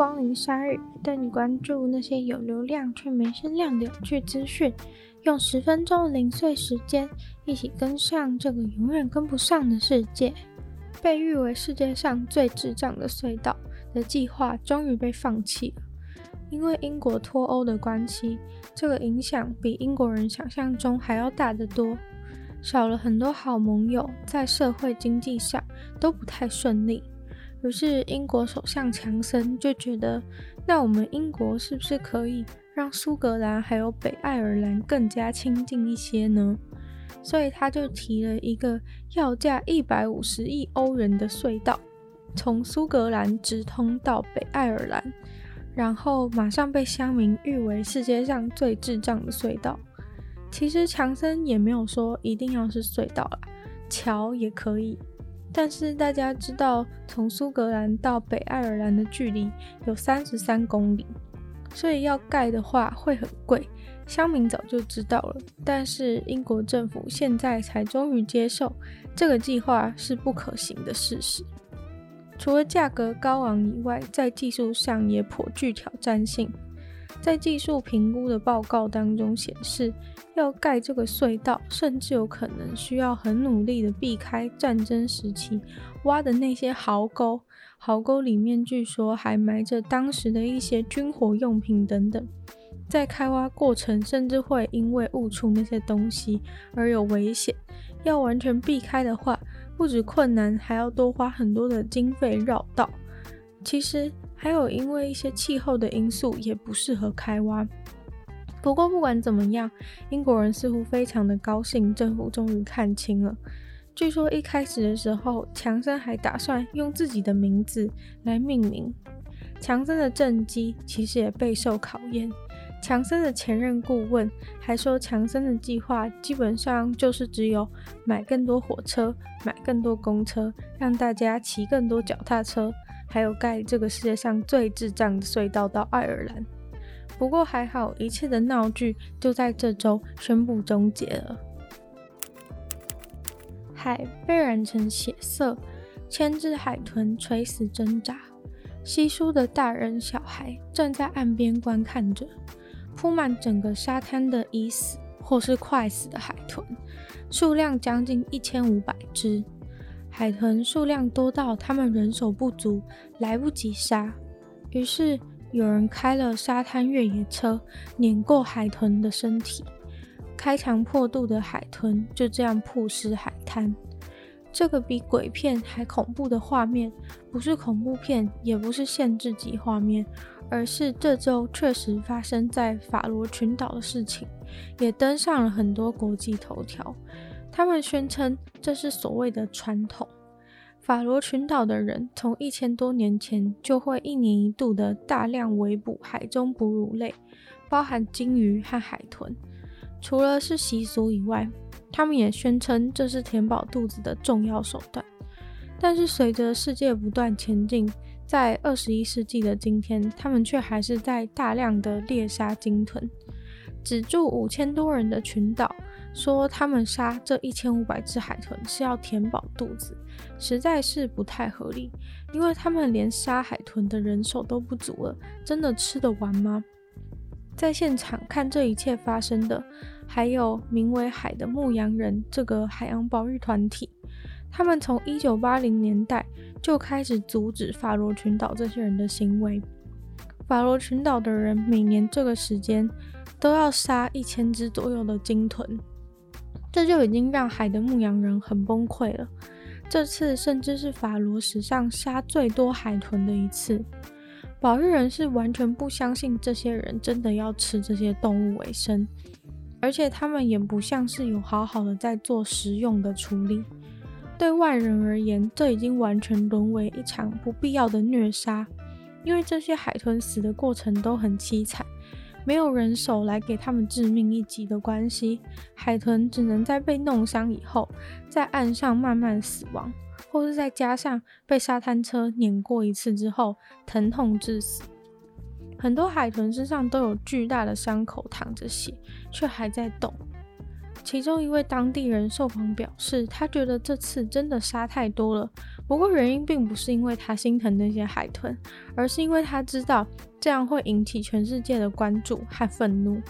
光临鲨日，带你关注那些有流量却没声量的有趣资讯。用十分钟零碎时间，一起跟上这个永远跟不上的世界。被誉为世界上最智障的隧道的计划终于被放弃了，因为英国脱欧的关系，这个影响比英国人想象中还要大得多。少了很多好盟友，在社会经济上都不太顺利。于是英国首相强森就觉得，那我们英国是不是可以让苏格兰还有北爱尔兰更加亲近一些呢？所以他就提了一个要价一百五十亿欧元的隧道，从苏格兰直通到北爱尔兰，然后马上被乡民誉为世界上最智障的隧道。其实强森也没有说一定要是隧道啦，桥也可以。但是大家知道，从苏格兰到北爱尔兰的距离有三十三公里，所以要盖的话会很贵。乡民早就知道了，但是英国政府现在才终于接受这个计划是不可行的事实。除了价格高昂以外，在技术上也颇具挑战性。在技术评估的报告当中显示，要盖这个隧道，甚至有可能需要很努力的避开战争时期挖的那些壕沟，壕沟里面据说还埋着当时的一些军火用品等等。在开挖过程，甚至会因为误触那些东西而有危险。要完全避开的话，不止困难，还要多花很多的经费绕道。其实还有因为一些气候的因素，也不适合开挖。不过不管怎么样，英国人似乎非常的高兴，政府终于看清了。据说一开始的时候，强森还打算用自己的名字来命名。强森的政绩其实也备受考验。强森的前任顾问还说，强森的计划基本上就是只有买更多火车、买更多公车，让大家骑更多脚踏车，还有盖这个世界上最智障的隧道到爱尔兰。不过还好，一切的闹剧就在这周宣布终结了。海被染成血色，千只海豚垂死挣扎，稀疏的大人小孩站在岸边观看着。铺满整个沙滩的已死或是快死的海豚，数量将近一千五百只。海豚数量多到他们人手不足，来不及杀。于是有人开了沙滩越野车，碾过海豚的身体。开肠破肚的海豚就这样曝尸海滩。这个比鬼片还恐怖的画面，不是恐怖片，也不是限制级画面，而是这周确实发生在法罗群岛的事情，也登上了很多国际头条。他们宣称这是所谓的传统。法罗群岛的人从一千多年前就会一年一度的大量围捕海中哺乳类，包含鲸鱼和海豚。除了是习俗以外，他们也宣称这是填饱肚子的重要手段。但是随着世界不断前进，在二十一世纪的今天，他们却还是在大量的猎杀鲸豚。只住五千多人的群岛说，他们杀这一千五百只海豚是要填饱肚子，实在是不太合理，因为他们连杀海豚的人手都不足了，真的吃得完吗？在现场看这一切发生的，还有名为“海的牧羊人”这个海洋保育团体。他们从一九八零年代就开始阻止法罗群岛这些人的行为。法罗群岛的人每年这个时间都要杀一千只左右的鲸豚，这就已经让海的牧羊人很崩溃了。这次甚至是法罗史上杀最多海豚的一次。保育人是完全不相信这些人真的要吃这些动物为生，而且他们也不像是有好好的在做食用的处理。对外人而言，这已经完全沦为一场不必要的虐杀，因为这些海豚死的过程都很凄惨，没有人手来给他们致命一击的关系，海豚只能在被弄伤以后，在岸上慢慢死亡。或是再加上被沙滩车碾过一次之后，疼痛致死。很多海豚身上都有巨大的伤口，淌着血，却还在动。其中一位当地人受访表示，他觉得这次真的杀太多了。不过原因并不是因为他心疼那些海豚，而是因为他知道这样会引起全世界的关注和愤怒。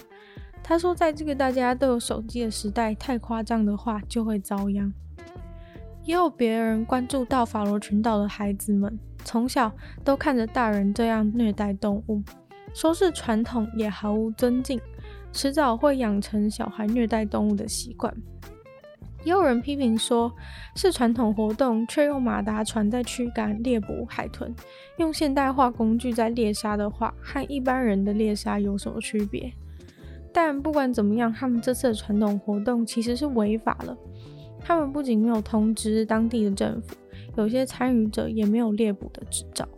他说，在这个大家都有手机的时代，太夸张的话就会遭殃。也有别人关注到法罗群岛的孩子们，从小都看着大人这样虐待动物，说是传统也毫无尊敬。迟早会养成小孩虐待动物的习惯。也有人批评说，是传统活动，却用马达船在驱赶猎捕海豚，用现代化工具在猎杀的话，和一般人的猎杀有什么区别？但不管怎么样，他们这次的传统活动其实是违法了。他们不仅没有通知当地的政府，有些参与者也没有猎捕的执照。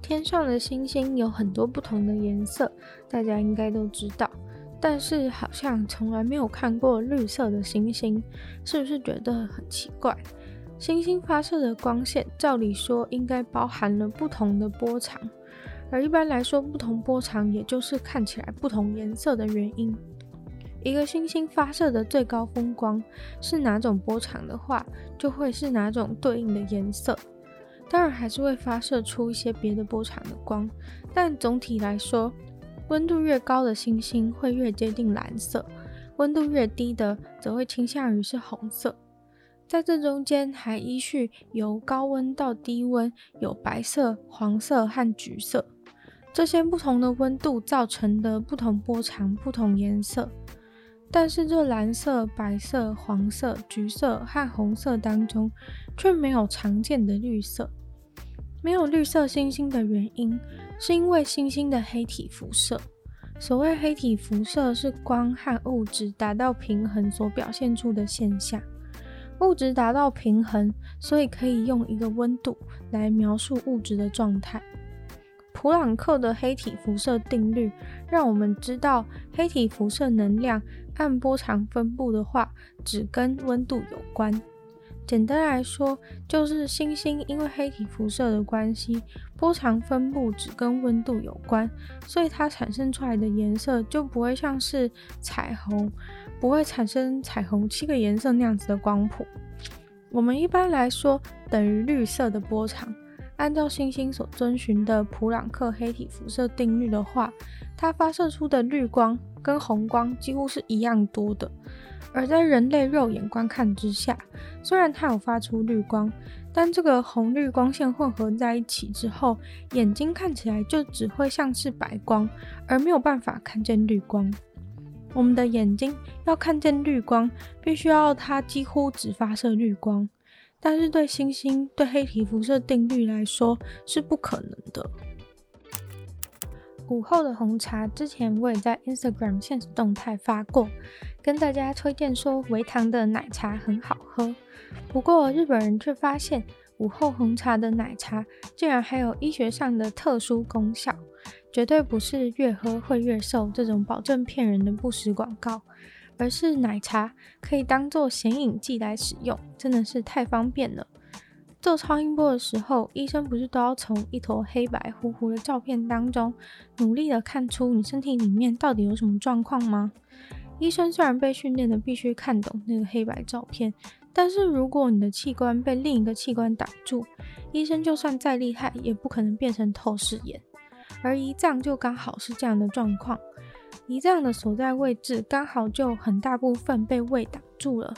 天上的星星有很多不同的颜色，大家应该都知道。但是好像从来没有看过绿色的星星，是不是觉得很奇怪？星星发射的光线，照理说应该包含了不同的波长，而一般来说，不同波长也就是看起来不同颜色的原因。一个星星发射的最高峰光是哪种波长的话，就会是哪种对应的颜色。当然还是会发射出一些别的波长的光，但总体来说，温度越高的星星会越接近蓝色，温度越低的则会倾向于是红色。在这中间还依序由高温到低温，有白色、黄色和橘色，这些不同的温度造成的不同波长、不同颜色。但是这蓝色、白色、黄色、橘色和红色当中，却没有常见的绿色。没有绿色星星的原因，是因为星星的黑体辐射。所谓黑体辐射，是光和物质达到平衡所表现出的现象。物质达到平衡，所以可以用一个温度来描述物质的状态。普朗克的黑体辐射定律让我们知道，黑体辐射能量按波长分布的话，只跟温度有关。简单来说，就是星星因为黑体辐射的关系，波长分布只跟温度有关，所以它产生出来的颜色就不会像是彩虹，不会产生彩虹七个颜色那样子的光谱。我们一般来说等于绿色的波长。按照星星所遵循的普朗克黑体辐射定律的话，它发射出的绿光跟红光几乎是一样多的。而在人类肉眼观看之下，虽然它有发出绿光，但这个红绿光线混合在一起之后，眼睛看起来就只会像是白光，而没有办法看见绿光。我们的眼睛要看见绿光，必须要它几乎只发射绿光。但是对星星、对黑体辐射定律来说是不可能的。午后的红茶，之前我也在 Instagram 限时动态发过，跟大家推荐说维糖的奶茶很好喝。不过日本人却发现午后红茶的奶茶竟然还有医学上的特殊功效，绝对不是越喝会越瘦这种保证骗人的不实广告。而是奶茶可以当做显影剂来使用，真的是太方便了。做超音波的时候，医生不是都要从一坨黑白糊糊的照片当中，努力的看出你身体里面到底有什么状况吗？医生虽然被训练的必须看懂那个黑白照片，但是如果你的器官被另一个器官挡住，医生就算再厉害，也不可能变成透视眼。而胰脏就刚好是这样的状况。胰脏的所在位置刚好就很大部分被胃挡住了，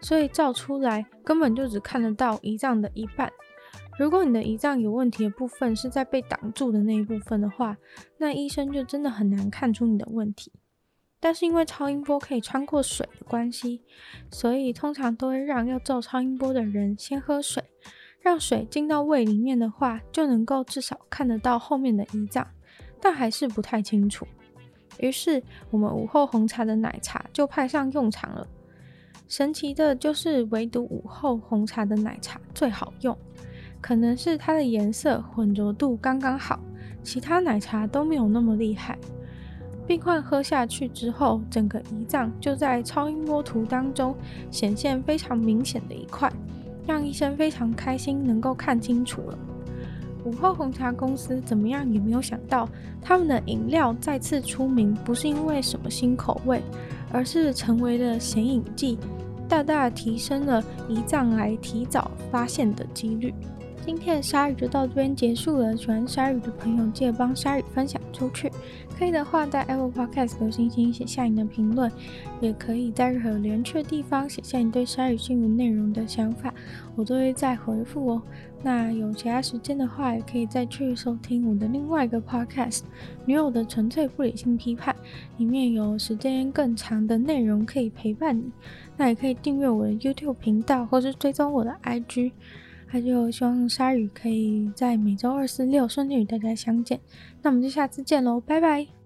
所以照出来根本就只看得到胰脏的一半。如果你的胰脏有问题的部分是在被挡住的那一部分的话，那医生就真的很难看出你的问题。但是因为超音波可以穿过水的关系，所以通常都会让要照超音波的人先喝水，让水进到胃里面的话，就能够至少看得到后面的胰脏，但还是不太清楚。于是，我们午后红茶的奶茶就派上用场了。神奇的就是，唯独午后红茶的奶茶最好用，可能是它的颜色混浊度刚刚好，其他奶茶都没有那么厉害。病患喝下去之后，整个胰脏就在超音波图当中显现非常明显的一块，让医生非常开心，能够看清楚了。午后红茶公司怎么样也没有想到，他们的饮料再次出名，不是因为什么新口味，而是成为了显影剂，大大提升了胰脏癌提早发现的几率。今天的鲨鱼就到这边结束了。喜欢鲨鱼的朋友，记得帮鲨鱼分享出去。可以的话，在 Apple Podcast 留星星，写下你的评论，也可以在任何连去的地方写下你对鲨鱼新闻内容的想法，我都会再回复哦。那有其他时间的话，也可以再去收听我的另外一个 Podcast《女友的纯粹不理性批判》，里面有时间更长的内容可以陪伴你。那也可以订阅我的 YouTube 频道，或是追踪我的 IG。那就希望鲨鱼可以在每周二、四、六顺利与大家相见。那我们就下次见喽，拜拜。